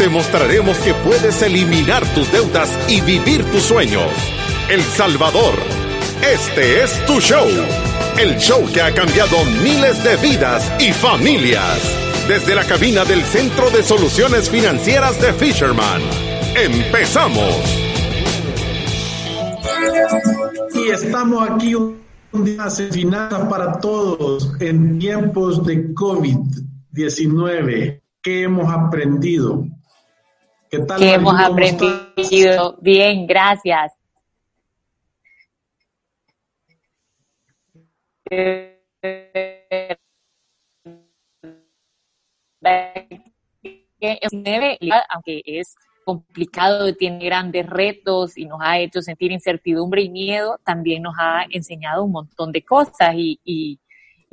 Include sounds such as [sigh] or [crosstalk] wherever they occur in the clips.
Te mostraremos que puedes eliminar tus deudas y vivir tus sueños. El Salvador. Este es tu show. El show que ha cambiado miles de vidas y familias. Desde la cabina del Centro de Soluciones Financieras de Fisherman. ¡Empezamos! Y estamos aquí un día de finanzas para todos en tiempos de COVID-19. ¿Qué hemos aprendido? ¿Qué tal? ¿Qué hemos aprendido? Bien, gracias. aunque es complicado, tiene grandes retos y nos ha hecho sentir incertidumbre y miedo, también nos ha enseñado un montón de cosas y, y,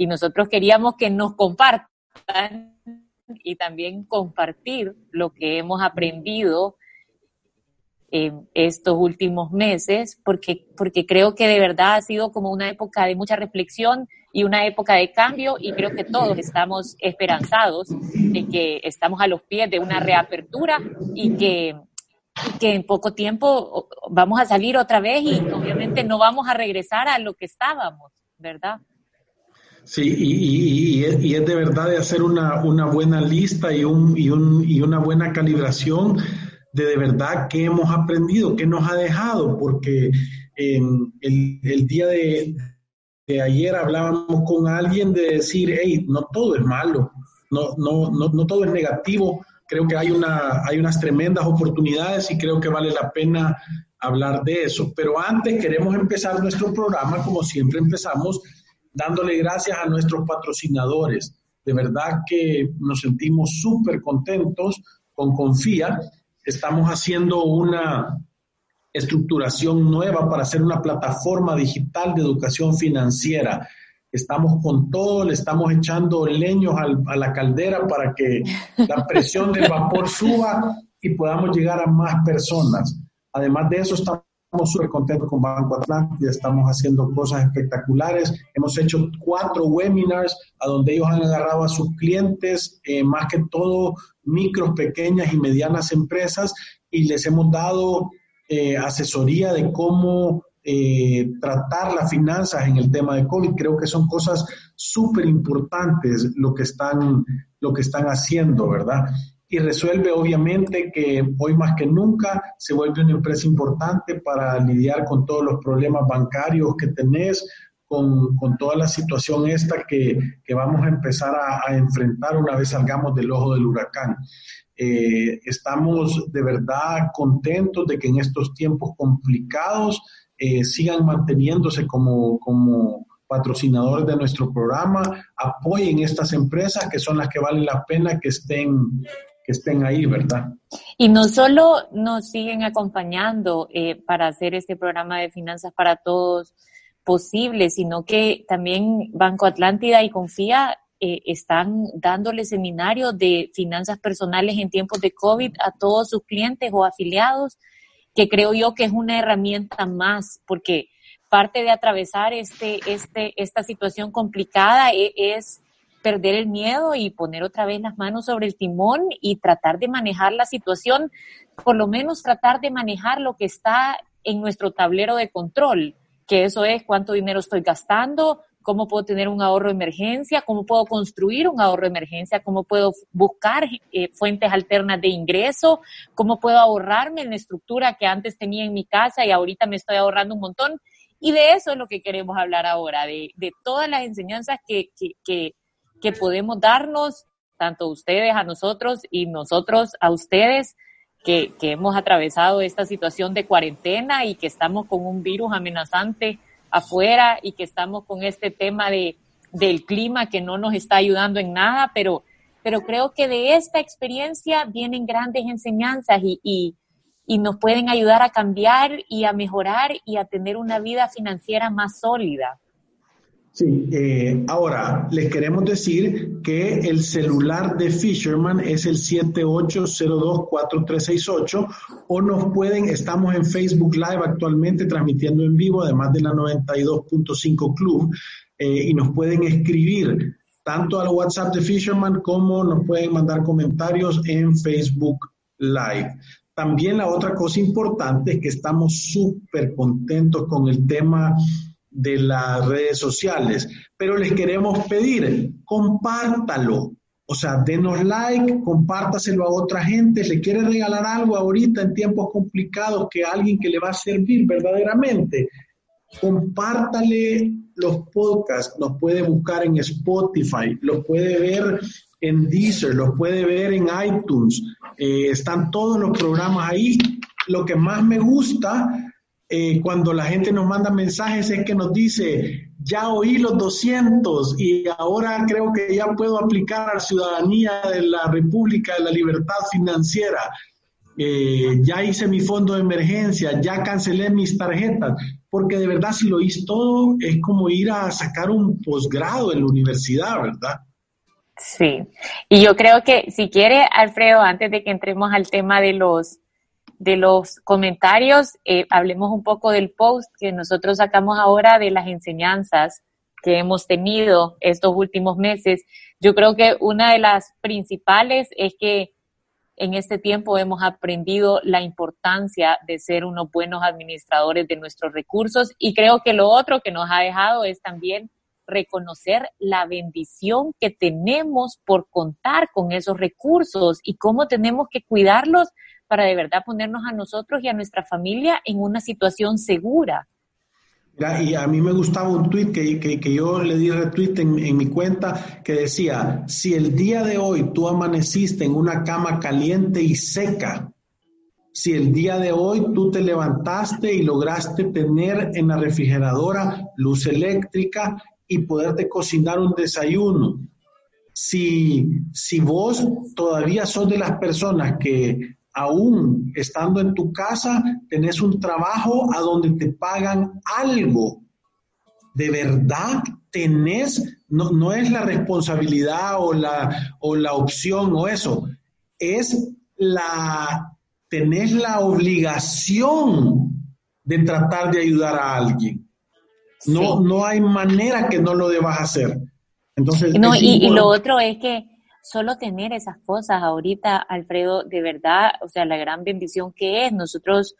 nosotros queríamos que nos compartan y también compartir lo que hemos aprendido en estos últimos meses, porque, porque creo que de verdad ha sido como una época de mucha reflexión y una época de cambio y creo que todos estamos esperanzados de que estamos a los pies de una reapertura y que, que en poco tiempo vamos a salir otra vez y obviamente no vamos a regresar a lo que estábamos, ¿verdad? Sí, y, y, es, de verdad de hacer una, una buena lista y, un, y, un, y una buena calibración de de verdad qué hemos aprendido, qué nos ha dejado, porque el, el, día de, de, ayer hablábamos con alguien de decir, hey, no todo es malo, no, no, no, no todo es negativo, creo que hay, una, hay unas tremendas oportunidades y creo que vale la pena hablar de eso. Pero antes queremos empezar nuestro programa, como siempre empezamos, dándole gracias a nuestros patrocinadores. De verdad que nos sentimos súper contentos con Confía estamos haciendo una estructuración nueva para hacer una plataforma digital de educación financiera. Estamos con todo, le estamos echando leños a la caldera para que la [laughs] presión del vapor suba y podamos llegar a más personas. Además de eso, estamos súper contentos con Banco Atlántida, estamos haciendo cosas espectaculares. Hemos hecho cuatro webinars a donde ellos han agarrado a sus clientes, eh, más que todo micros, pequeñas y medianas empresas, y les hemos dado eh, asesoría de cómo eh, tratar las finanzas en el tema de COVID. Creo que son cosas súper importantes lo lo que están haciendo, ¿verdad? Y resuelve obviamente que hoy más que nunca se vuelve una empresa importante para lidiar con todos los problemas bancarios que tenés, con, con toda la situación esta que, que vamos a empezar a, enfrentar una vez salgamos del ojo del huracán. Eh, estamos de verdad contentos de que en estos tiempos complicados eh, sigan manteniéndose como, como patrocinadores de nuestro programa, apoyen estas empresas que son las que valen la pena que estén que estén ahí, ¿verdad? Y no solo nos siguen acompañando eh, para hacer este programa de finanzas para todos posible, sino que también Banco Atlántida y Confía eh, están dándole seminarios de finanzas personales en tiempos de COVID a todos sus clientes o afiliados, que creo yo que es una herramienta más, porque parte de atravesar este, este, esta situación complicada e, es perder el miedo y poner otra vez las manos sobre el timón y tratar de manejar la situación, por lo menos tratar de manejar lo que está en nuestro tablero de control, que eso es cuánto dinero estoy gastando, cómo puedo tener un ahorro de emergencia, cómo puedo construir un ahorro de emergencia, cómo puedo buscar eh, fuentes alternas de ingreso, cómo puedo ahorrarme en la estructura que antes tenía en mi casa y ahorita me estoy ahorrando un montón. Y de eso es lo que queremos hablar ahora, de, todas las enseñanzas que que podemos darnos, tanto ustedes a nosotros y nosotros a ustedes, que, hemos atravesado esta situación de cuarentena y que estamos con un virus amenazante afuera y que estamos con este tema de, del clima que no nos está ayudando en nada, pero, pero creo que de esta experiencia vienen grandes enseñanzas y, y nos pueden ayudar a cambiar y a mejorar y a tener una vida financiera más sólida. Sí, eh, ahora les queremos decir que el celular de Fisherman es el 78024368 o nos pueden, estamos en Facebook Live actualmente transmitiendo en vivo, además de la 92.5 Club, eh, y nos pueden escribir tanto al WhatsApp de Fisherman como nos pueden mandar comentarios en Facebook Live. También la otra cosa importante es que estamos súper contentos con el tema de las redes sociales, pero les queremos pedir, compártalo. O sea, denos like, compártaselo a otra gente, le quiere regalar algo ahorita en tiempos complicados que alguien que le va a servir verdaderamente. Compártale los podcasts, los puede buscar en Spotify, los puede ver en Deezer, los puede ver en iTunes, eh, están todos los programas ahí. Lo que más me gusta eh, cuando la gente nos manda mensajes es que nos dice, ya oí los 200 y ahora creo que ya puedo aplicar a la ciudadanía de la República de la Libertad Financiera. Eh, ya hice mi fondo de emergencia, ya cancelé mis tarjetas, porque de verdad si lo oís todo es como ir a sacar un posgrado en la universidad, ¿verdad? Sí, y yo creo que si quiere, Alfredo, antes de que entremos al tema de los de los comentarios, eh, hablemos un poco del post que nosotros sacamos ahora de las enseñanzas que hemos tenido estos últimos meses. Yo creo que una de las principales es que en este tiempo hemos aprendido la importancia de ser unos buenos administradores de nuestros recursos y creo que lo otro que nos ha dejado es también reconocer la bendición que tenemos por contar con esos recursos y cómo tenemos que cuidarlos para de verdad ponernos a nosotros y a nuestra familia en una situación segura. y a mí me gustaba un tweet que, yo le di retweet en, en, mi cuenta que decía, si el día de hoy tú amaneciste en una cama caliente y seca, si el día de hoy tú te levantaste y lograste tener en la refrigeradora luz eléctrica y poderte cocinar un desayuno, si, si vos todavía sos de las personas que aún estando en tu casa, tenés un trabajo a donde te pagan algo. De verdad tenés, no, no es la responsabilidad o la, o la opción o eso, es la, tenés la obligación de tratar de ayudar a alguien. No, no hay manera que no lo debas hacer. Entonces, no, y lo otro es que solo tener esas cosas ahorita, Alfredo, de verdad, o sea, la gran bendición que es. Nosotros,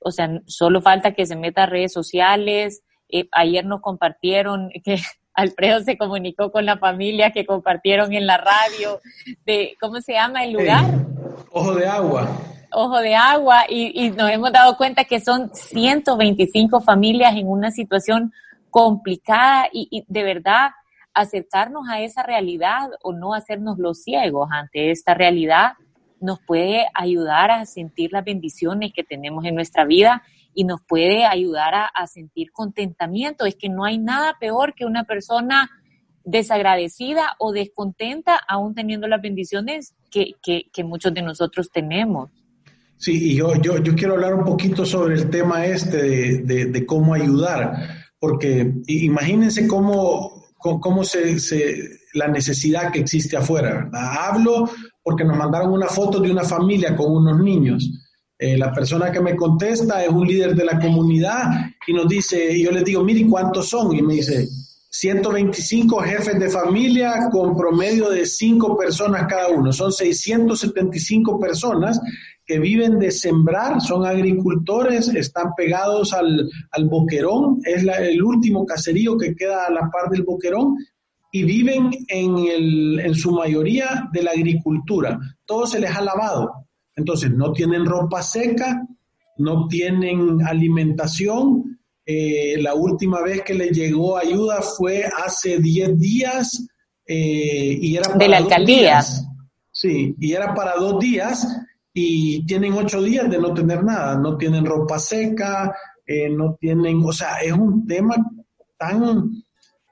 o sea, solo falta que se meta a redes sociales. Eh, ayer nos compartieron que [laughs] Alfredo se comunicó con la familia que compartieron en la radio de, ¿cómo se llama el lugar? Ojo de agua. Ojo de agua y, nos hemos dado cuenta que son 125 familias en una situación complicada y de verdad acercarnos a esa realidad o no hacernos los ciegos ante esta realidad nos puede ayudar a sentir las bendiciones que tenemos en nuestra vida y nos puede ayudar a, sentir contentamiento. Es que no hay nada peor que una persona desagradecida o descontenta aún teniendo las bendiciones que, muchos de nosotros tenemos. Sí, y yo, yo, yo, quiero hablar un poquito sobre el tema este de, de cómo ayudar, porque imagínense cómo cómo se, la necesidad que existe afuera. Hablo porque nos mandaron una foto de una familia con unos niños. Eh, la persona que me contesta es un líder de la comunidad y nos dice, y yo les digo, mire, ¿cuántos son? Y me dice, 125 jefes de familia con promedio de 5 personas cada uno. Son 675 personas que viven de sembrar, son agricultores, están pegados al, boquerón, es el último caserío que queda a la par del boquerón, y viven en, el, en su mayoría de la agricultura. Todo se les ha lavado. Entonces, no tienen ropa seca, no tienen alimentación. Eh, la última vez que les llegó ayuda fue hace 10 días eh, y era para de la alcaldía. Sí, y era para dos días y tienen ocho días de no tener nada, no tienen ropa seca, eh, no tienen, o sea, es un tema tan,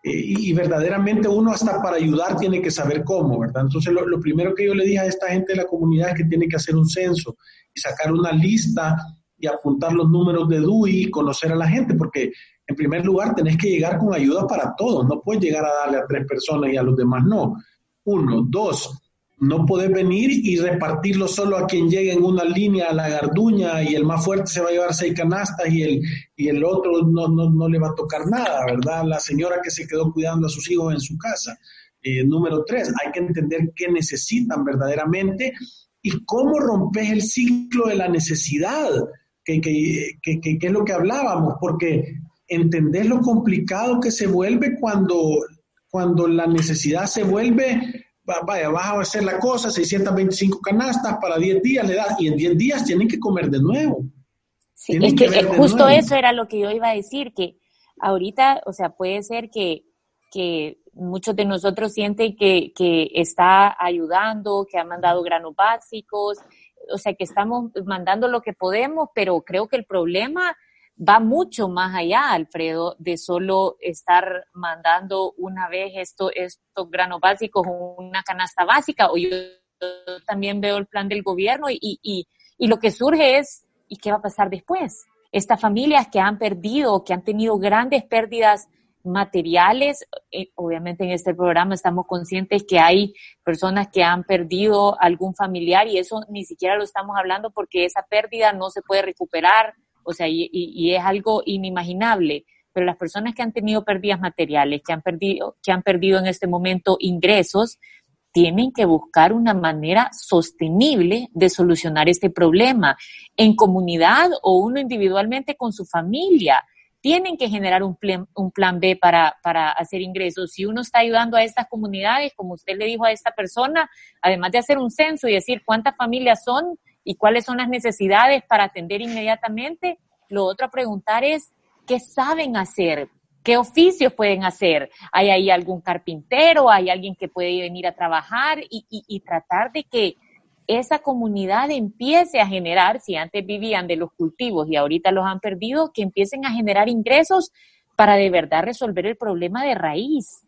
y, verdaderamente uno hasta para ayudar tiene que saber cómo, ¿verdad? Entonces lo, lo, primero que yo le dije a esta gente de la comunidad es que tiene que hacer un censo y sacar una lista y apuntar los números de DUI y conocer a la gente, porque en primer lugar tenés que llegar con ayuda para todos, no puedes llegar a darle a tres personas y a los demás no. Uno, dos, no podés venir y repartirlo solo a quien llegue en una línea a la garduña y el más fuerte se va a llevar seis canastas y el, y el otro no, no, no le va a tocar nada, ¿verdad? La señora que se quedó cuidando a sus hijos en su casa. Eh, número tres, hay que entender qué necesitan verdaderamente y cómo rompes el ciclo de la necesidad, que, que, que, que es lo que hablábamos, porque entender lo complicado que se vuelve cuando, cuando la necesidad se vuelve vaya, vas a hacer la cosa, 625 canastas para 10 días le das, y en 10 días tienen que comer de nuevo. Sí, es que, justo eso era lo que yo iba a decir, que ahorita, o sea, puede ser que, que muchos de nosotros sienten que, que está ayudando, que ha mandado granos básicos, o sea, que estamos mandando lo que podemos, pero creo que el problema va mucho más allá, Alfredo, de solo estar mandando una vez esto, estos granos básicos una canasta básica. O yo también veo el plan del gobierno y, y lo que surge es, ¿y qué va a pasar después? Estas familias que han perdido, que han tenido grandes pérdidas materiales, eh, obviamente en este programa estamos conscientes que hay personas que han perdido algún familiar y eso ni siquiera lo estamos hablando porque esa pérdida no se puede recuperar, o sea, y, es algo inimaginable. Pero las personas que han tenido pérdidas materiales, que han perdido, que han perdido en este momento ingresos, tienen que buscar una manera sostenible de solucionar este problema en comunidad o uno individualmente con su familia. Tienen que generar un plan, un plan B para, para hacer ingresos. Si uno está ayudando a estas comunidades, como usted le dijo a esta persona, además de hacer un censo y decir cuántas familias son, y cuáles son las necesidades para atender inmediatamente. Lo otro a preguntar es, ¿qué saben hacer? ¿Qué oficios pueden hacer? ¿Hay ahí algún carpintero? ¿Hay alguien que puede venir a trabajar? Y, y, tratar de que esa comunidad empiece a generar, si antes vivían de los cultivos y ahorita los han perdido, que empiecen a generar ingresos para de verdad resolver el problema de raíz.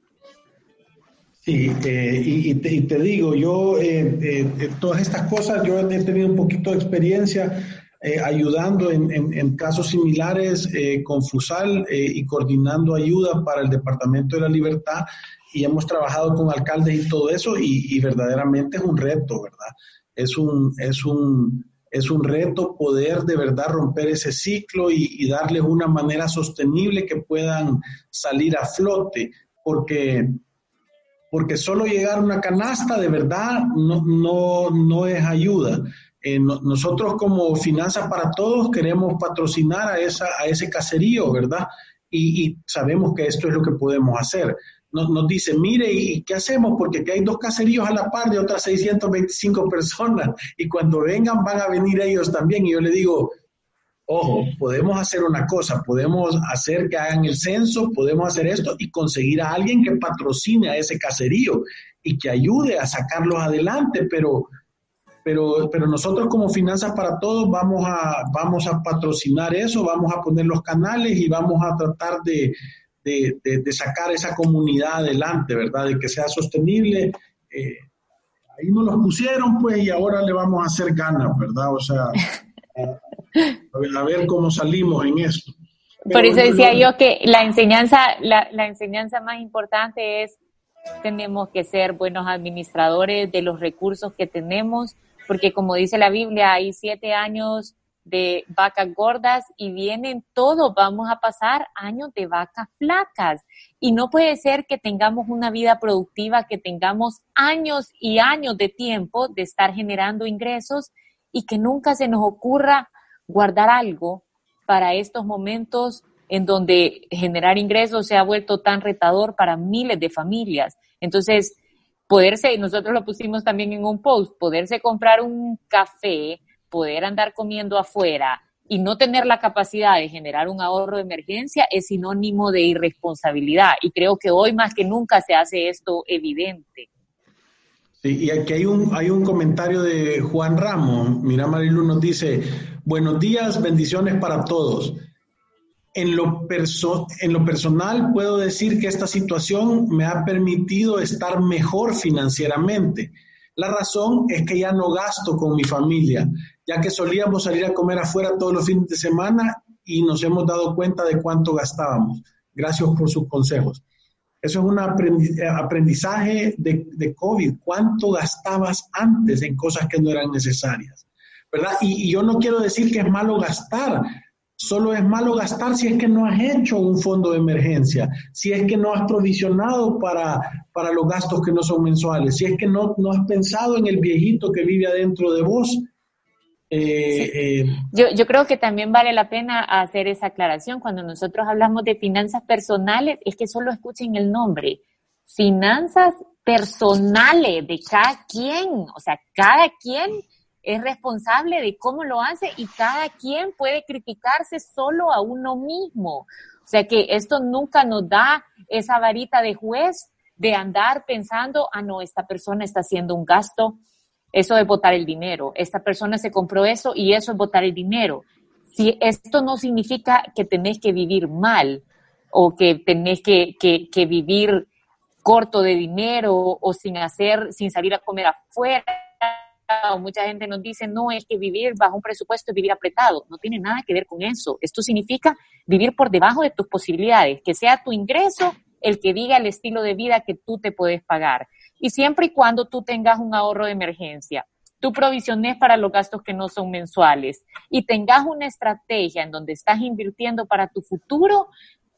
Sí, eh, y, te, digo, yo, eh, eh, todas estas cosas, yo he tenido un poquito de experiencia ayudando en, casos similares con FUSAL y coordinando ayuda para el Departamento de la Libertad y hemos trabajado con alcaldes y todo eso y, verdaderamente es un reto, ¿verdad? Es un, es un, es un reto poder de verdad romper ese ciclo y, y darles una manera sostenible que puedan salir a flote, porque porque solo llegar a una canasta de verdad no, no, no es ayuda. Eh, nosotros como Finanzas para Todos queremos patrocinar a, esa, a ese caserío, ¿verdad? Y, sabemos que esto es lo que podemos hacer. Nos, nos dice, mire, ¿y qué hacemos? Porque aquí hay dos caseríos a la par de otras 625 personas y cuando vengan van a venir ellos también. Y yo le digo, Ojo, podemos hacer una cosa, podemos hacer que hagan el censo, podemos hacer esto y conseguir a alguien que patrocine a ese caserío y que ayude a sacarlos adelante, pero, pero, pero nosotros como Finanzas para Todos vamos a, vamos a patrocinar eso, vamos a poner los canales y vamos a tratar de, de, sacar esa comunidad adelante, ¿verdad? De que sea sostenible. Eh, ahí nos los pusieron, pues, y ahora le vamos a hacer ganas, ¿verdad? O sea, a ver, cómo salimos en esto. Por eso decía yo que la enseñanza, la, la enseñanza más importante es tenemos que ser buenos administradores de los recursos que tenemos, porque como dice la Biblia, hay siete años de vacas gordas y vienen todos, vamos a pasar años de vacas flacas. Y no puede ser que tengamos una vida productiva, que tengamos años y años de tiempo de estar generando ingresos y que nunca se nos ocurra guardar algo para estos momentos en donde generar ingresos se ha vuelto tan retador para miles de familias. Entonces, poderse, nosotros lo pusimos también en un post, poderse comprar un café, poder andar comiendo afuera y no tener la capacidad de generar un ahorro de emergencia es sinónimo de irresponsabilidad. Y creo que hoy más que nunca se hace esto evidente y aquí hay un, hay un comentario de Juan Ramos. Mira, Marilu nos dice, buenos días, bendiciones para todos. en lo, en lo personal puedo decir que esta situación me ha permitido estar mejor financieramente. La razón es que ya no gasto con mi familia, ya que solíamos salir a comer afuera todos los fines de semana y nos hemos dado cuenta de cuánto gastábamos. Gracias por sus consejos. Eso es un aprendizaje de, de, COVID. ¿Cuánto gastabas antes en cosas que no eran necesarias? ¿Verdad? Y, y yo no quiero decir que es malo gastar, Solo es malo gastar si es que no has hecho un fondo de emergencia, si es que no has provisionado para, para los gastos que no son mensuales, si es que no, no has pensado en el viejito que vive adentro de vos. Eh, eh, yo, yo creo que también vale la pena hacer esa aclaración. Cuando nosotros hablamos de finanzas personales, es que solo escuchen el nombre. Finanzas personales de cada quien, o sea, cada quien es responsable de cómo lo hace y cada quien puede criticarse solo a uno mismo. O sea que esto nunca nos da esa varita de juez de andar pensando, ah, no, esta persona está haciendo un gasto, eso es botar el dinero, esta persona se compró eso y eso es botar el dinero. Si esto no significa que tenés que vivir mal o que tenés que, que, que vivir corto de dinero o sin hacer, sin salir a comer afuera, mucha gente nos dice, no, es que vivir bajo un presupuesto es vivir apretado. No tiene nada que ver con eso. Esto significa vivir por debajo de tus posibilidades, que sea tu ingreso el que diga el estilo de vida que tú te puedes pagar. Y siempre y cuando tú tengas un ahorro de emergencia, tú provisiones para los gastos que no son mensuales. Y tengas una estrategia en donde estás invirtiendo para tu futuro,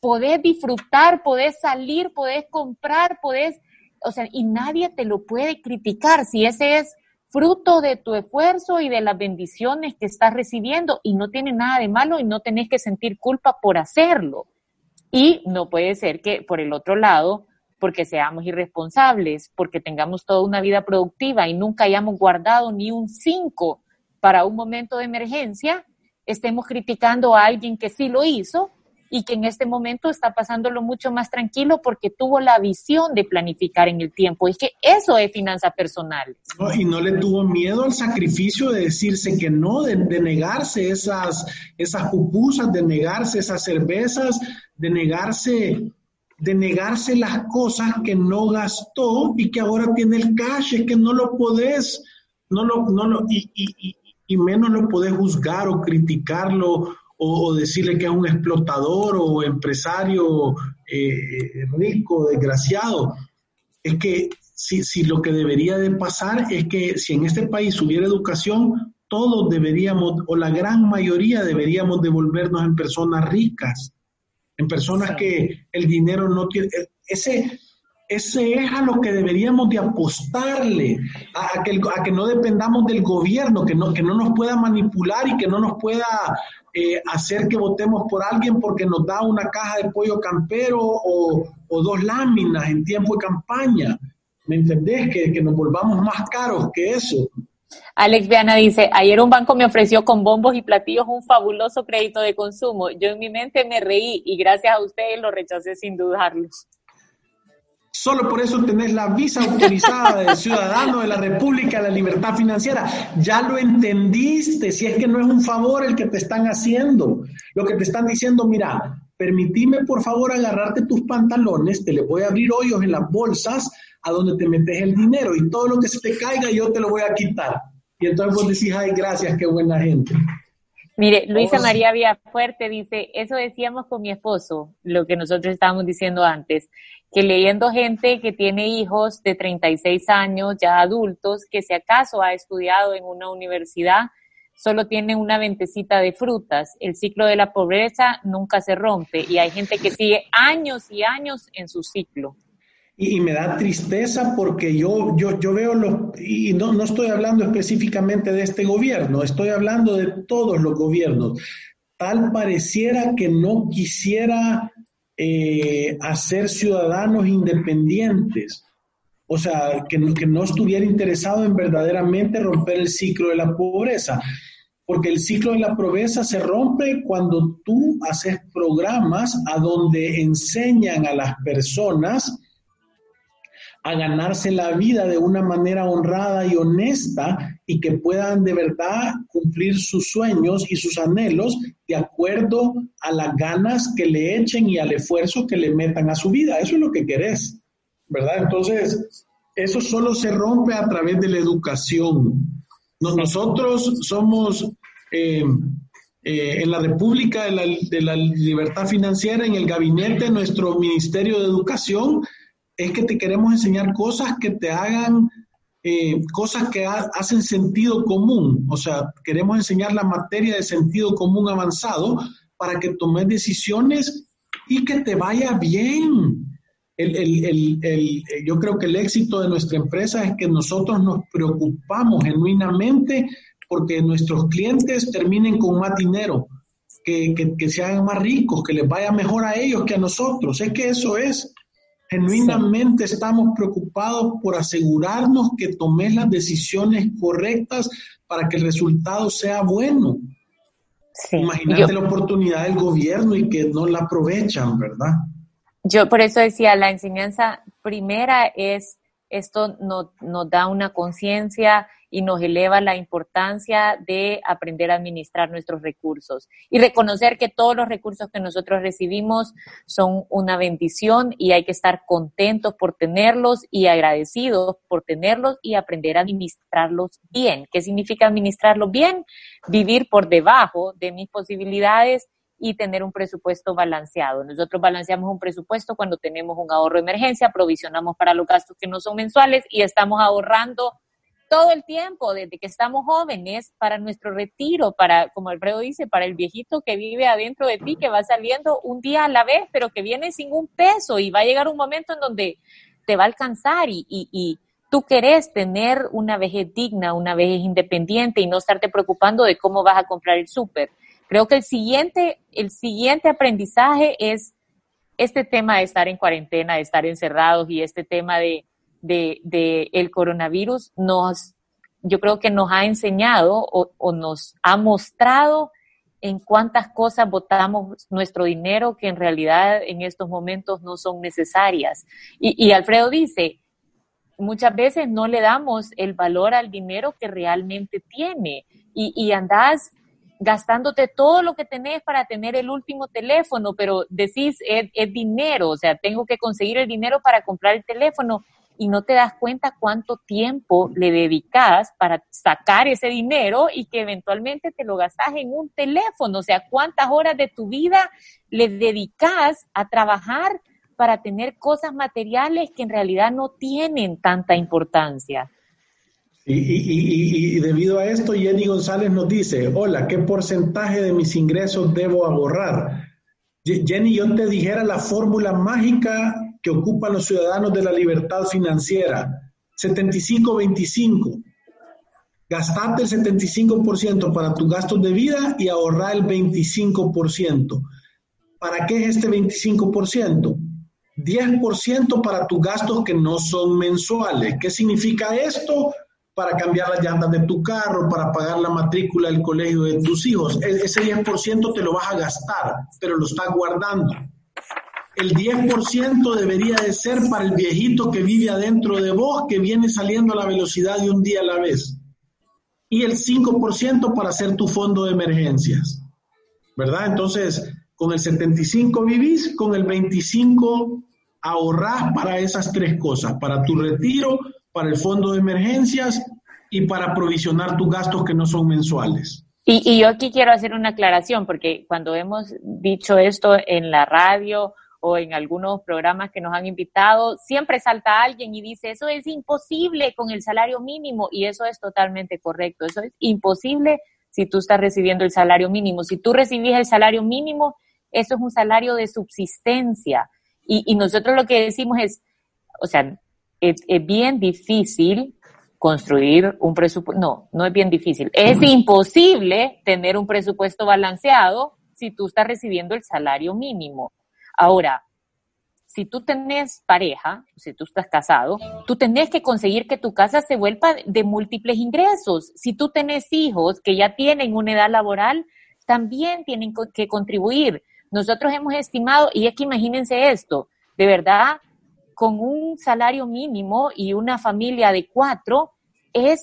podés disfrutar, podés salir, podés comprar, podés, o sea, y nadie te lo puede criticar si ese es fruto de tu esfuerzo y de las bendiciones que estás recibiendo. Y no tiene nada de malo y no tenés que sentir culpa por hacerlo. Y no puede ser que por el otro lado, porque seamos irresponsables, porque tengamos toda una vida productiva y nunca hayamos guardado ni un 5 para un momento de emergencia, estemos criticando a alguien que sí lo hizo y que en este momento está pasándolo mucho más tranquilo porque tuvo la visión de planificar en el tiempo. Es que eso es finanza personal. y no le tuvo miedo al sacrificio de decirse que no, de, negarse esas, esas pupusas, de negarse esas cervezas, de negarse de negarse las cosas que no gastó y que ahora tiene el cash, es que no lo podés, no lo, no lo, y, y, y menos lo podés juzgar o criticarlo o, decirle que es un explotador o empresario eh, rico, desgraciado. Es que si, si lo que debería de pasar es que si en este país hubiera educación, todos deberíamos, o la gran mayoría deberíamos devolvernos en personas ricas, en personas que el dinero no tiene, ese, ese es a lo que deberíamos de apostarle, a, que, a que no dependamos del gobierno, que no, que no nos pueda manipular y que no nos pueda eh, hacer que votemos por alguien porque nos da una caja de pollo campero o, dos láminas en tiempo de campaña. ¿Me entendés? Que, que nos volvamos más caros que eso. Alex Viana dice, ayer un banco me ofreció con bombos y platillos un fabuloso crédito de consumo. Yo en mi mente me reí y gracias a ustedes lo rechacé sin dudarlo. Solo por eso tenés la visa autorizada de [laughs] ciudadano de la República de la Libertad Financiera. Ya lo entendiste, si es que no es un favor el que te están haciendo. Lo que te están diciendo, mira, permitime por favor agarrarte tus pantalones, te le voy a abrir hoyos en las bolsas a donde te metes el dinero y todo lo que se te caiga yo te lo voy a quitar. Y entonces vos decís, ay, gracias, qué buena gente. Mire, Luisa María Villafuerte dice, eso decíamos con mi esposo, lo que nosotros estábamos diciendo antes que leyendo gente que tiene hijos de 36 años, ya adultos, que si acaso ha estudiado en una universidad, solo tiene una ventecita de frutas. El ciclo de la pobreza nunca se rompe y hay gente que sigue años y años en su ciclo. Y, me da tristeza porque yo, yo, yo veo los, y no, no estoy hablando específicamente de este gobierno, estoy hablando de todos los gobiernos. Tal pareciera que no quisiera eh, a ser ciudadanos independientes. O sea, que no, que no estuviera interesado en verdaderamente romper el ciclo de la pobreza. Porque el ciclo de la pobreza se rompe cuando tú haces programas a donde enseñan a las personas a ganarse la vida de una manera honrada y honesta y que puedan de verdad cumplir sus sueños y sus anhelos de acuerdo a las ganas que le echen y al esfuerzo que le metan a su vida. Eso es lo que querés, ¿verdad? Entonces, eso solo se rompe a través de la educación. Nosotros somos eh, eh, en la República de la, de la Libertad Financiera, en el gabinete de nuestro Ministerio de Educación, es que te queremos enseñar cosas que te hagan, eh, cosas que hacen sentido común. O sea, queremos enseñar la materia de sentido común avanzado para que tomes decisiones y que te vaya bien. El, el, el, yo creo que el éxito de nuestra empresa es que nosotros nos preocupamos genuinamente porque nuestros clientes terminen con más dinero, que, que, que se hagan más ricos, que les vaya mejor a ellos que a nosotros. Es que eso es. Genuinamente estamos preocupados por asegurarnos que tomes las decisiones correctas para que el resultado sea bueno. Imagínate la oportunidad del gobierno y que no la aprovechan, ¿verdad? Yo por eso decía, la enseñanza primera es, esto nos da una conciencia y nos eleva la importancia de aprender a administrar nuestros recursos y reconocer que todos los recursos que nosotros recibimos son una bendición y hay que estar contentos por tenerlos y agradecidos por tenerlos y aprender a administrarlos bien. ¿Qué significa administrarlos bien? Vivir por debajo de mis posibilidades y tener un presupuesto balanceado. Nosotros balanceamos un presupuesto cuando tenemos un ahorro de emergencia, provisionamos para los gastos que no son mensuales y estamos ahorrando todo el tiempo, desde que estamos jóvenes, para nuestro retiro, para, como Alfredo dice, para el viejito que vive adentro de ti, que va saliendo un día a la vez, pero que viene sin un peso y va a llegar un momento en donde te va a alcanzar y, y, y tú querés tener una vejez digna, una vejez independiente y no estarte preocupando de cómo vas a comprar el súper. Creo que el siguiente, el siguiente aprendizaje es este tema de estar en cuarentena, de estar encerrados y este tema de, de, el coronavirus nos, yo creo que nos ha enseñado o, nos ha mostrado en cuántas cosas botamos nuestro dinero que en realidad en estos momentos no son necesarias. Y, Alfredo dice, muchas veces no le damos el valor al dinero que realmente tiene y, y andás gastándote todo lo que tenés para tener el último teléfono, pero decís, es, es dinero, o sea, tengo que conseguir el dinero para comprar el teléfono y no te das cuenta cuánto tiempo le dedicas para sacar ese dinero y que eventualmente te lo gastas en un teléfono. O sea, cuántas horas de tu vida le dedicas a trabajar para tener cosas materiales que en realidad no tienen tanta importancia. Y, y, debido a esto, Jenny González nos dice, hola, ¿qué porcentaje de mis ingresos debo ahorrar? Jenny, yo te dijera la fórmula mágica que ocupan los ciudadanos de la libertad financiera. 75-25. Gastate el 75% para tus gastos de vida y ahorrar el 25%. ¿Para qué es este 25%? 10% para tus gastos que no son mensuales. ¿Qué significa esto? Para cambiar las llantas de tu carro, para pagar la matrícula del colegio de tus hijos. E-, ese 10% te lo vas a gastar, pero lo estás guardando el 10% debería de ser para el viejito que vive adentro de vos, que viene saliendo a la velocidad de un día a la vez. Y el 5% para hacer tu fondo de emergencias. ¿Verdad? Entonces, con el 75 vivís, con el 25 ahorrás para esas tres cosas, para tu retiro, para el fondo de emergencias y para provisionar tus gastos que no son mensuales. Y, y yo aquí quiero hacer una aclaración, porque cuando hemos dicho esto en la radio o en algunos programas que nos han invitado, siempre salta alguien y dice, eso es imposible con el salario mínimo y eso es totalmente correcto, eso es imposible si tú estás recibiendo el salario mínimo. Si tú recibís el salario mínimo, eso es un salario de subsistencia. Y, nosotros lo que decimos es, o sea, es, es bien difícil construir un presupuesto, no, no es bien difícil, es imposible tener un presupuesto balanceado si tú estás recibiendo el salario mínimo. Ahora, si tú tenés pareja, si tú estás casado, tú tenés que conseguir que tu casa se vuelva de múltiples ingresos. Si tú tenés hijos que ya tienen una edad laboral, también tienen que contribuir. Nosotros hemos estimado, y es que imagínense esto, de verdad, con un salario mínimo y una familia de cuatro, es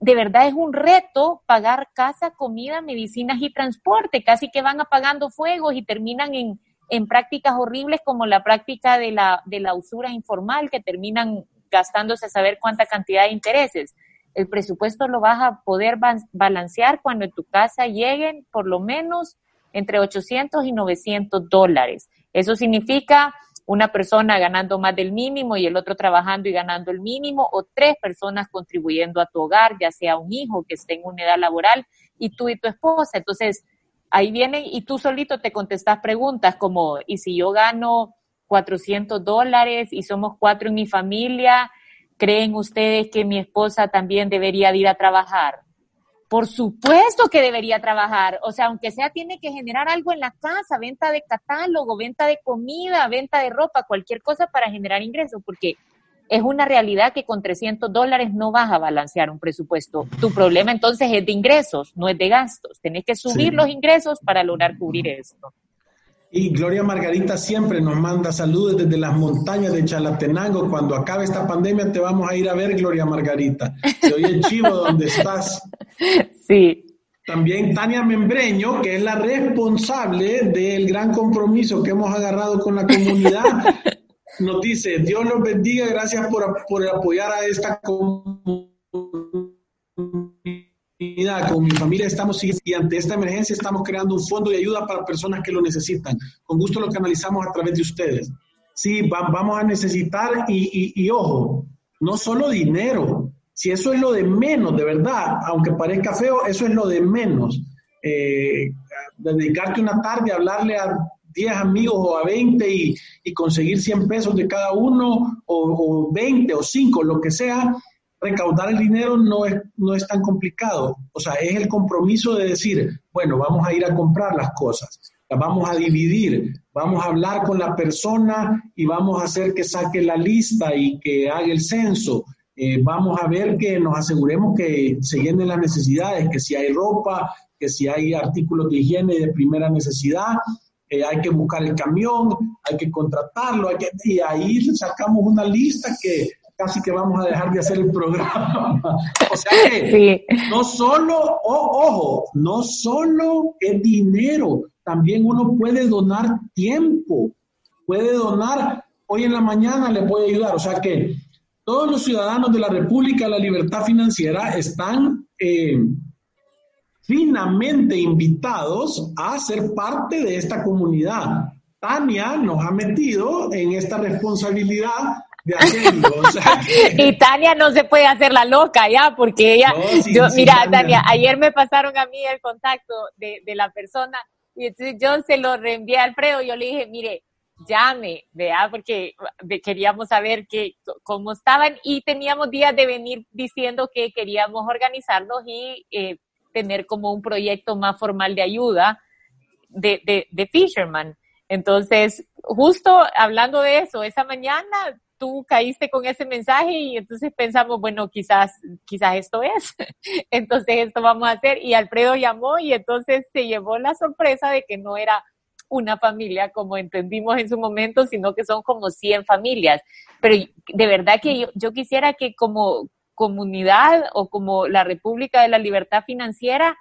de verdad es un reto pagar casa, comida, medicinas y transporte. Casi que van apagando fuegos y terminan en, en prácticas horribles como la práctica de la, de la usura informal, que terminan gastándose a saber cuánta cantidad de intereses. El presupuesto lo vas a poder balancear cuando en tu casa lleguen por lo menos entre 800 y 900 dólares. Eso significa una persona ganando más del mínimo y el otro trabajando y ganando el mínimo, o tres personas contribuyendo a tu hogar, ya sea un hijo que esté en una edad laboral y tú y tu esposa. Entonces, ahí vienen y tú solito te contestas preguntas como, ¿y si yo gano 400 dólares y somos cuatro en mi familia? ¿Creen ustedes que mi esposa también debería ir a trabajar? Por supuesto que debería trabajar. O sea, aunque sea, tiene que generar algo en la casa, venta de catálogo, venta de comida, venta de ropa, cualquier cosa para generar ingresos, porque es una realidad que con 300 dólares no vas a balancear un presupuesto. Tu problema entonces es de ingresos, no es de gastos. Tenés que subir los ingresos para lograr cubrir esto. Y Gloria Margarita siempre nos manda saludos desde las montañas de Chalatenango. Cuando acabe esta pandemia te vamos a ir a ver, Gloria Margarita. Se oye chivo donde estás. [laughs] Sí. También Tania Membreño, que es la responsable del gran compromiso que hemos agarrado con la comunidad, nos dice, Dios los bendiga, gracias por, por apoyar a esta comunidad con mi familia estamos y ante esta emergencia estamos creando un fondo de ayuda para personas que lo necesitan. Con gusto lo canalizamos a través de ustedes. Sí, vamos a necesitar y, y, ojo, no solo dinero, si eso es lo de menos, de verdad, aunque parezca feo, eso es lo de menos. Eh, dedicarte una tarde a hablarle a 10 amigos o a 20 y, y conseguir 100 pesos de cada uno o, o 20 o 5, lo que sea, recaudar el dinero no es, no es tan complicado. O sea, es el compromiso de decir, bueno, vamos a ir a comprar las cosas, las vamos a dividir, vamos a hablar con la persona y vamos a hacer que saque la lista y que haga el censo. Eh, vamos a ver que nos aseguremos que se llenen las necesidades, que si hay ropa, que si hay artículos de higiene de primera necesidad, eh, hay que buscar el camión, hay que contratarlo, hay que, y ahí sacamos una lista que casi que vamos a dejar de hacer el programa. [laughs] o sea que no solo, ojo, no solo es dinero, también uno puede donar tiempo, puede donar, hoy en la mañana le puede ayudar, o sea que todos los ciudadanos de la República de la Libertad Financiera están eh, finamente invitados a ser parte de esta comunidad. Tania nos ha metido en esta responsabilidad [laughs] y Tania no se puede hacer la loca ya, porque ella, yo, mira, Tania. ayer me pasaron a mí el contacto de, la persona y entonces yo se lo reenvié a Alfredo, yo le dije, mire, llame, vea, porque queríamos saber que, cómo estaban y teníamos días de venir diciendo que queríamos organizarnos y eh, tener como un proyecto más formal de ayuda de, de, Fisherman. Entonces, justo hablando de eso, esa mañana tú caíste con ese mensaje y entonces pensamos, bueno, quizás, quizás esto es. [laughs] Entonces esto vamos a hacer. Y Alfredo llamó y entonces se llevó la sorpresa de que no era una familia como entendimos en su momento, sino que son como 100 familias. Pero de verdad que yo quisiera que como comunidad o como la República de la Libertad Financiera,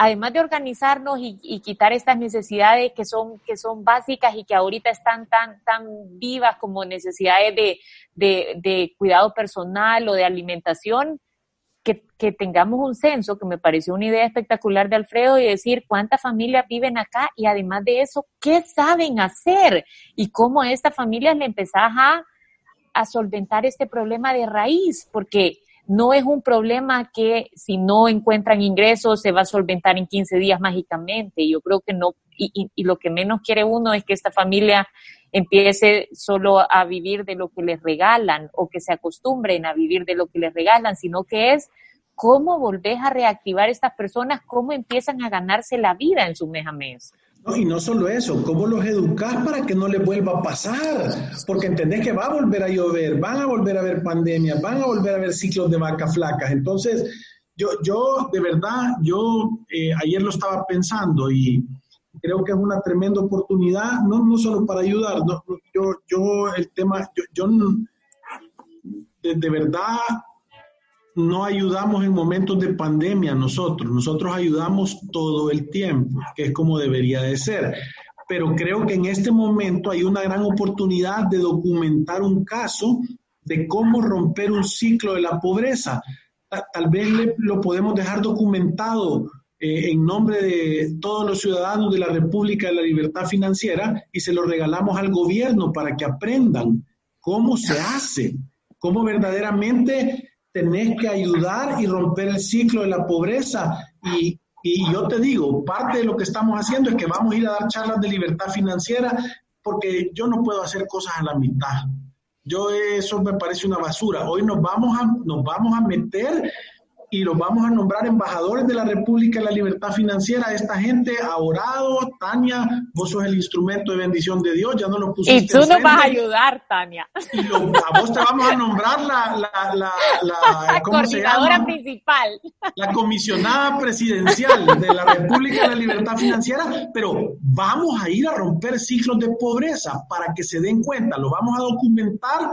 además de organizarnos y, quitar estas necesidades que son, que son básicas y que ahorita están tan, tan vivas como necesidades de, cuidado personal o de alimentación, que, que, tengamos un censo, que me pareció una idea espectacular de Alfredo, y decir cuántas familias viven acá y además de eso, qué saben hacer y cómo estas familias le empezás a, a solventar este problema de raíz, porque no es un problema que si no encuentran ingresos se va a solventar en 15 días mágicamente. Yo creo que no, y, lo que menos quiere uno es que esta familia empiece solo a vivir de lo que les regalan o que se acostumbren a vivir de lo que les regalan, sino que es cómo volvés a reactivar estas personas, cómo empiezan a ganarse la vida en su mes a mes. No, y no solo eso, ¿cómo los educas para que no les vuelva a pasar? Porque entendés que va a volver a llover, van a volver a haber pandemias, van a volver a haber ciclos de vacas flacas. Entonces, yo, yo de verdad, yo eh, ayer lo estaba pensando y, Creo que es una tremenda oportunidad, no, no solo para ayudar, yo, yo el tema, yo, yo de verdad no ayudamos en momentos de pandemia nosotros, nosotros ayudamos todo el tiempo, que es como debería de ser. Pero creo que en este momento hay una gran oportunidad de documentar un caso de cómo romper un ciclo de la pobreza. Tal vez lo podemos dejar documentado eh, en nombre de todos los ciudadanos de la República de la Libertad Financiera y se lo regalamos al gobierno para que aprendan cómo se hace, cómo verdaderamente tenés que ayudar y romper el ciclo de la pobreza. Y, y, yo te digo, parte de lo que estamos haciendo es que vamos a ir a dar charlas de libertad financiera porque yo no puedo hacer cosas a la mitad. Yo eso me parece una basura. Hoy nos vamos a, nos vamos a meter y los vamos a nombrar embajadores de la República de la Libertad Financiera. Esta gente ha orado, Tania, vos sos el instrumento de bendición de Dios, ya no lo pusiste. Y tú nos vas a ayudar, Tania. Y a vos te vamos a nombrar la, la, la, la coordinadora principal. La comisionada presidencial de la República de la Libertad Financiera, pero vamos a ir a romper ciclos de pobreza para que se den cuenta, lo vamos a documentar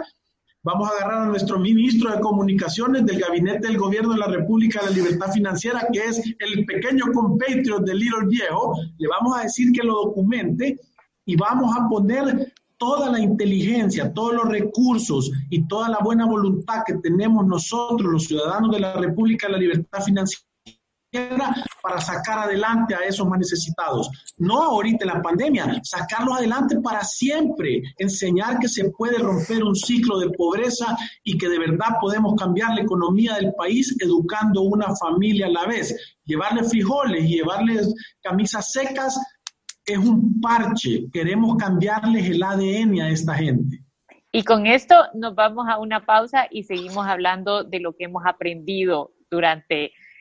Vamos a agarrar a nuestro ministro de Comunicaciones del Gabinete del Gobierno de la República de la Libertad Financiera, que es el pequeño compatriot del Little Viejo. Le vamos a decir que lo documente y vamos a poner toda la inteligencia, todos los recursos y toda la buena voluntad que tenemos nosotros, los ciudadanos de la República de la Libertad Financiera para sacar adelante a esos más necesitados. No ahorita en la pandemia, sacarlos adelante para siempre, enseñar que se puede romper un ciclo de pobreza y que de verdad podemos cambiar la economía del país educando una familia a la vez. Llevarle frijoles y llevarles camisas secas es un parche. Queremos cambiarles el ADN a esta gente. Y con esto nos vamos a una pausa y seguimos hablando de lo que hemos aprendido durante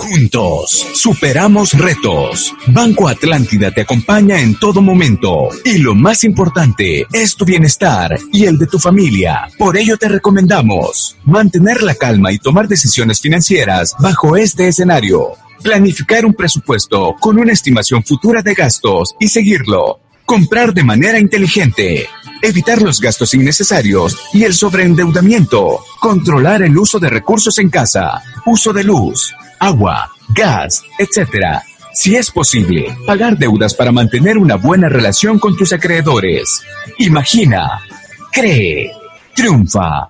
Juntos, superamos retos. Banco Atlántida te acompaña en todo momento. Y lo más importante es tu bienestar y el de tu familia. Por ello te recomendamos mantener la calma y tomar decisiones financieras bajo este escenario. Planificar un presupuesto con una estimación futura de gastos y seguirlo. Comprar de manera inteligente. Evitar los gastos innecesarios y el sobreendeudamiento. Controlar el uso de recursos en casa. Uso de luz agua, gas, etc. Si es posible, pagar deudas para mantener una buena relación con tus acreedores. Imagina, cree, triunfa.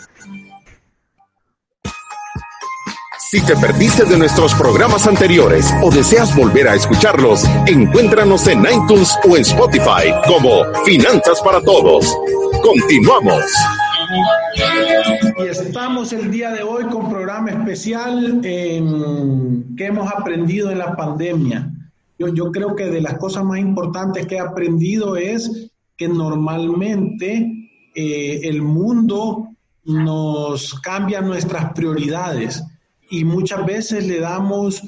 Si te perdiste de nuestros programas anteriores o deseas volver a escucharlos, encuéntranos en iTunes o en Spotify como Finanzas para Todos. Continuamos. Y estamos el día de hoy con programa especial en que hemos aprendido en la pandemia. Yo, yo creo que de las cosas más importantes que he aprendido es que normalmente eh, el mundo nos cambia nuestras prioridades y muchas veces le damos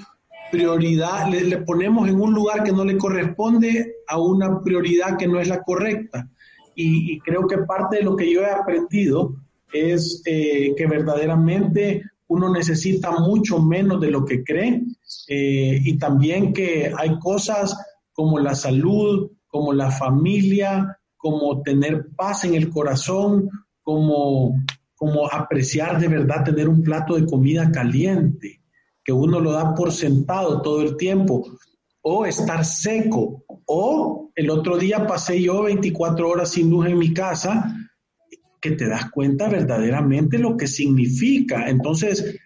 prioridad, le, ponemos en un lugar que no le corresponde a una prioridad que no es la correcta. Y, creo que parte de lo que yo he aprendido es eh, que verdaderamente uno necesita mucho menos de lo que cree eh, y también que hay cosas como la salud, como la familia, como tener paz en el corazón, como como apreciar de verdad tener un plato de comida caliente, que uno lo da por sentado todo el tiempo, o estar seco, O el otro día pasé yo 24 horas sin luz en mi casa, que te das cuenta verdaderamente lo que significa. Entonces,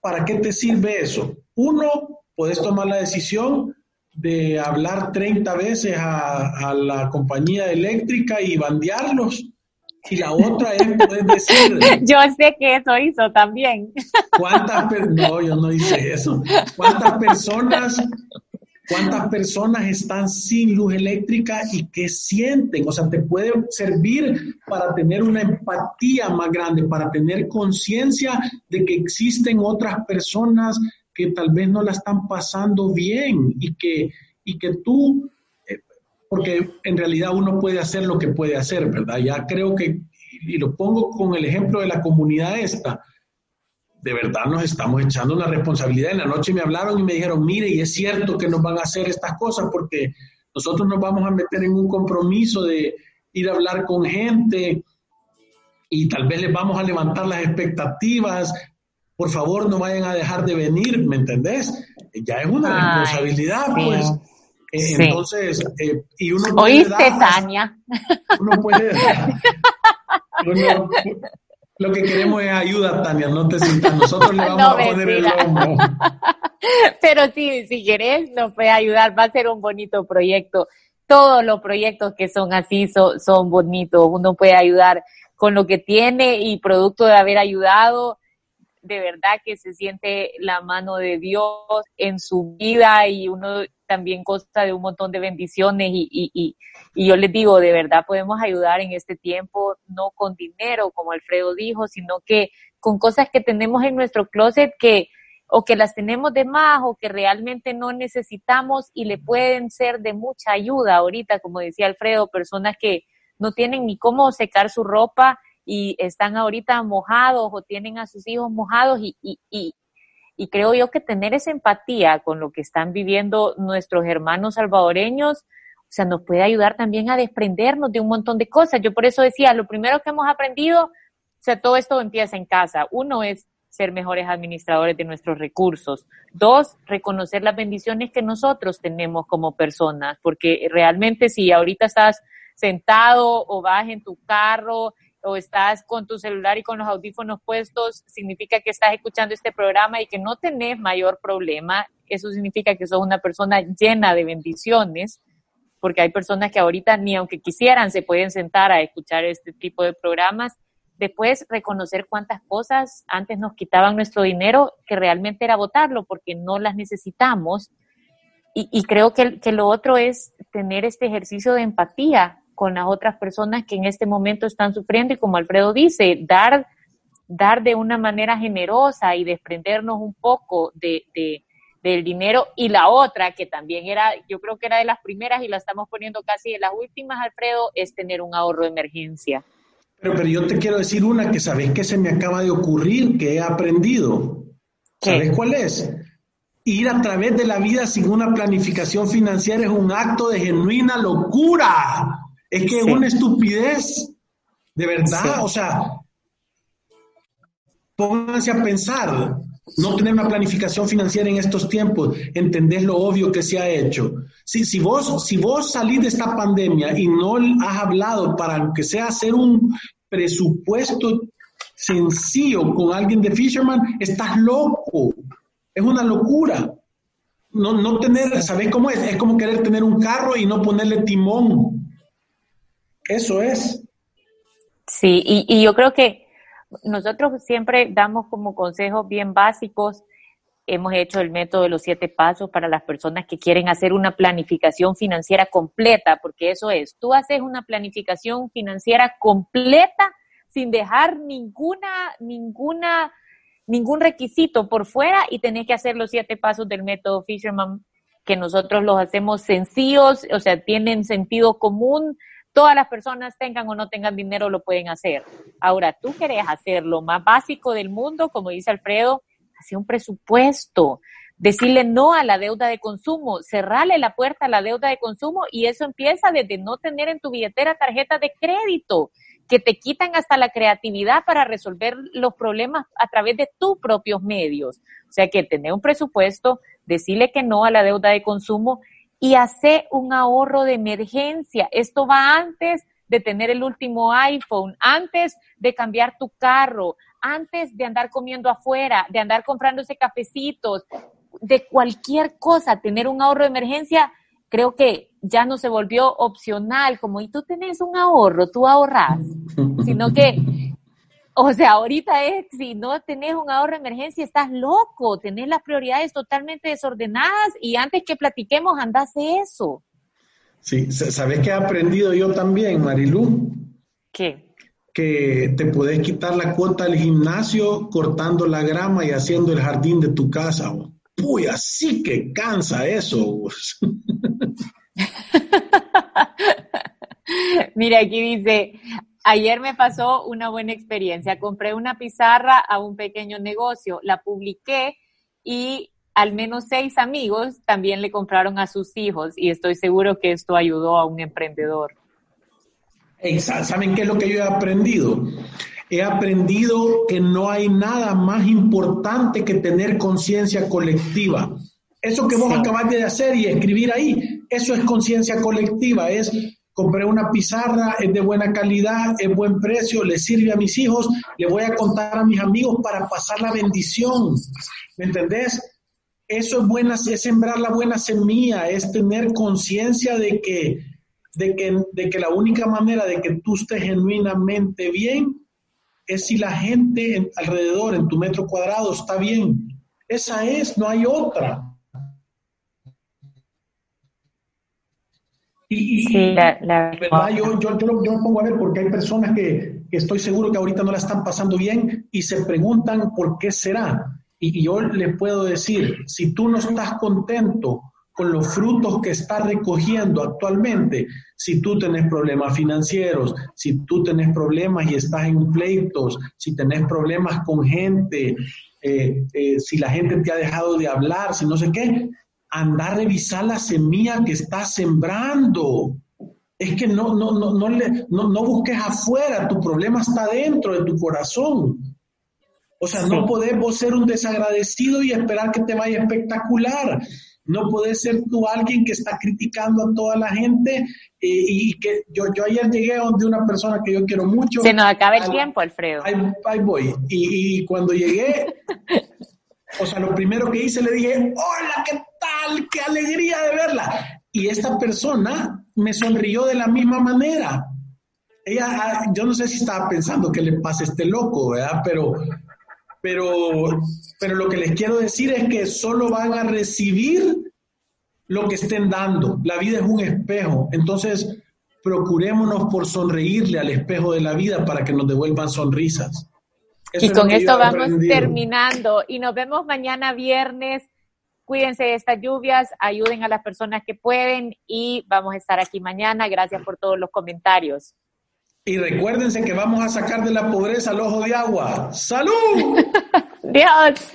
¿para qué te sirve eso? Uno, puedes tomar la decisión de hablar 30 veces a, la compañía eléctrica y bandearlos. Y la otra es poder decir... [laughs] Yo sé que eso hizo también. ¿Cuántas No, yo no hice eso. ¿Cuántas personas cuántas personas están sin luz eléctrica y qué sienten. O sea, te puede servir para tener una empatía más grande, para tener conciencia de que existen otras personas que tal vez no la están pasando bien y que, y que tú, porque en realidad uno puede hacer lo que puede hacer, ¿verdad? Ya creo que, y lo pongo con el ejemplo de la comunidad esta, de verdad nos estamos echando una responsabilidad. En la noche me hablaron y me dijeron, mire, y es cierto que nos van a hacer estas cosas porque nosotros nos vamos a meter en un compromiso de ir a hablar con gente y tal vez les vamos a levantar las expectativas. Por favor, no vayan a dejar de venir, ¿me entendés? Ya es una responsabilidad, pues. Eh, entonces, eh, y uno ¿Oíste, Tania? Uno puede lo que queremos es ayuda, Tania, no te sientas. Nosotros le [laughs] vamos a poner el hombro. [laughs] Pero sí, si querés, nos puede ayudar. Va a ser un bonito proyecto. Todos los proyectos que son así son, son bonitos. Uno puede ayudar con lo que tiene y producto de haber ayudado, de verdad que se siente la mano de Dios en su vida y uno también consta de un montón de bendiciones y, y, y, yo les digo, de verdad podemos ayudar en este tiempo, no con dinero, como Alfredo dijo, sino que con cosas que tenemos en nuestro closet que o que las tenemos de más o que realmente no necesitamos y le pueden ser de mucha ayuda. Ahorita, como decía Alfredo, personas que no tienen ni cómo secar su ropa y están ahorita mojados o tienen a sus hijos mojados y, y, y, y creo yo que tener esa empatía con lo que están viviendo nuestros hermanos salvadoreños, o sea, nos puede ayudar también a desprendernos de un montón de cosas. Yo por eso decía, lo primero que hemos aprendido, o sea, todo esto empieza en casa. Uno es ser mejores administradores de nuestros recursos. Dos, reconocer las bendiciones que nosotros tenemos como personas, porque realmente si ahorita estás sentado o vas en tu carro o estás con tu celular y con los audífonos puestos, significa que estás escuchando este programa y que no tenés mayor problema. Eso significa que sos una persona llena de bendiciones, porque hay personas que ahorita ni aunque quisieran se pueden sentar a escuchar este tipo de programas. Después, reconocer cuántas cosas antes nos quitaban nuestro dinero, que realmente era votarlo porque no las necesitamos. Y, creo que, que lo otro es tener este ejercicio de empatía con las otras personas que en este momento están sufriendo y como Alfredo dice, dar, dar de una manera generosa y desprendernos un poco de, del dinero y la otra que también era, yo creo que era de las primeras y la estamos poniendo casi de las últimas, Alfredo, es tener un ahorro de emergencia. Pero, pero yo te quiero decir una que sabes que se me acaba de ocurrir, que he aprendido. ¿Sabes cuál es? Ir a través de la vida sin una planificación financiera es un acto de genuina locura. Es que es una estupidez, de verdad. O sea, pónganse a pensar, no tener una planificación financiera en estos tiempos, entender lo obvio que se ha hecho. Si, si, vos, si vos salís de esta pandemia y no has hablado para que sea hacer un presupuesto sencillo con alguien de Fisherman, estás loco. Es una locura. No, no tener, ¿sabes cómo es? Es como querer tener un carro y no ponerle timón. Eso es. Sí, y, yo creo que nosotros siempre damos como consejos bien básicos. Hemos hecho el método de los siete pasos para las personas que quieren hacer una planificación financiera completa, porque eso es, tú haces una planificación financiera completa sin dejar ninguna, ninguna, ningún requisito por fuera y tenés que hacer los siete pasos del método Fisherman, que nosotros los hacemos sencillos, o sea, tienen sentido común, todas las personas tengan o no tengan dinero lo pueden hacer. Ahora, tú querés hacer lo más básico del mundo, como dice Alfredo, hacer un presupuesto, decirle no a la deuda de consumo, cerrarle la puerta a la deuda de consumo y eso empieza desde no tener en tu billetera tarjeta de crédito, que te quitan hasta la creatividad para resolver los problemas a través de tus propios medios. O sea que tener un presupuesto, decirle que no a la deuda de consumo y hace un ahorro de emergencia. Esto va antes de tener el último iPhone, antes de cambiar tu carro, antes de andar comiendo afuera, de andar comprándose cafecitos, de cualquier cosa, tener un ahorro de emergencia, creo que ya no se volvió opcional, como y tú tenés un ahorro, tú ahorras, [laughs] sino que, o sea, ahorita es, si no tenés un ahorro de emergencia, estás loco, tenés las prioridades totalmente desordenadas y antes que platiquemos, andás eso. Sí, ¿sabes qué he aprendido yo también, Marilu? ¿Qué? Que te puedes quitar la cuota del gimnasio cortando la grama y haciendo el jardín de tu casa. Uy, así que cansa eso. [laughs] Mira, aquí dice, ayer me pasó una buena experiencia. Compré una pizarra a un pequeño negocio, la publiqué y al menos seis amigos también le compraron a sus hijos y estoy seguro que esto ayudó a un emprendedor. ¿Saben qué es lo que yo he aprendido? He aprendido que no hay nada más importante que tener conciencia colectiva. Eso que vos acabas de hacer y escribir ahí, eso es conciencia colectiva, es compré una pizarra, es de buena calidad, es buen precio, le sirve a mis hijos, le voy a contar a mis amigos para pasar la bendición. ¿Me entendés? Eso es buena, es sembrar la buena semilla, es tener conciencia de que, de, que, de que la única manera de que tú estés genuinamente bien es si la gente alrededor, en tu metro cuadrado, está bien. Esa es, no hay otra. Y, sí, la, ¿verdad? Yo, yo, yo, me pongo a ver porque hay personas que, que, estoy seguro que ahorita no la están pasando bien y se preguntan por qué será. Y, yo les puedo decir, si tú no estás contento con los frutos que estás recogiendo actualmente, si tú tenés problemas financieros, si tú tenés problemas y estás en pleitos, si tenés problemas con gente, eh, eh, si la gente te ha dejado de hablar, si no sé qué, anda a revisar la semilla que estás sembrando. Es que no, no, no, no, le, no, no busques afuera, tu problema está dentro de tu corazón. O sea, no podés vos ser un desagradecido y esperar que te vaya espectacular. No podés ser tú alguien que está criticando a toda la gente eh, y que yo, yo ayer llegué a donde una persona que yo quiero mucho. Se nos acaba el tiempo, Alfredo. Ahí, voy. Y, cuando llegué, [laughs] o sea, lo primero que hice le dije, hola, ¿qué tal? ¡Qué alegría de verla! Y esta persona me sonrió de la misma manera. Ella, ah, yo no sé si estaba pensando que le pasa este loco, ¿verdad? Pero pero, pero lo que les quiero decir es que solo van a recibir lo que estén dando. La vida es un espejo. Entonces, procurémonos por sonreírle al espejo de la vida para que nos devuelvan sonrisas. y con esto vamos terminando y nos vemos mañana viernes. Cuídense de estas lluvias, ayuden a las personas que pueden y vamos a estar aquí mañana. Gracias por todos los comentarios. Y recuérdense que vamos a sacar de la pobreza al ojo de agua. ¡Salud! [laughs] Dios.